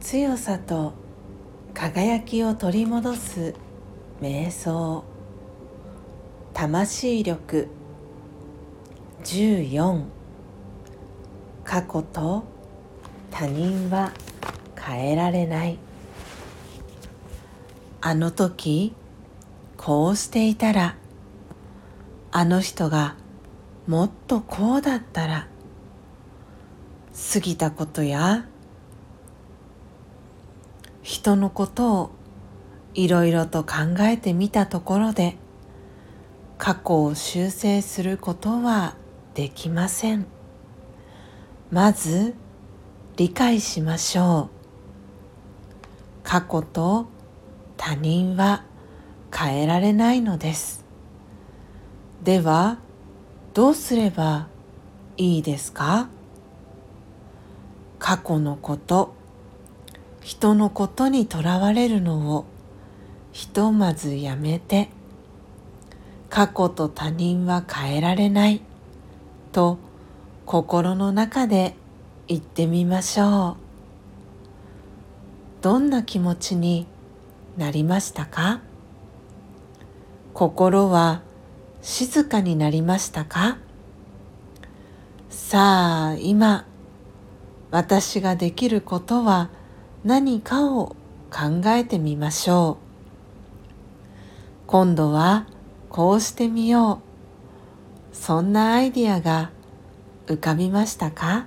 強さと輝きを取り戻す瞑想。魂力14過去と他人は変えられない。あの時こうしていたらあの人がもっとこうだったら過ぎたことや人のことをいろいろと考えてみたところで過去を修正することはできません。まず理解しましょう。過去と他人は変えられないのです。ではどうすればいいですか？過去のこと人のことにとらわれるのを。ひとまずやめて。過去と他人は変えられない。と心の中で言ってみましょう。どんな気持ちになりましたか？心は静かになりましたか？さあ今私ができることは何かを考えてみましょう。今度はこうしてみよう。そんなアイディアが浮かびましたか？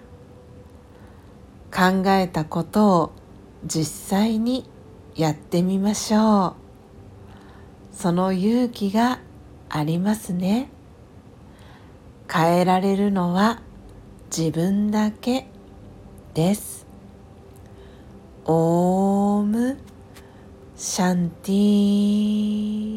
考えたことを実際にやってみましょう。その勇気がありますね。変えられるのは自分だけです。オームシャンティー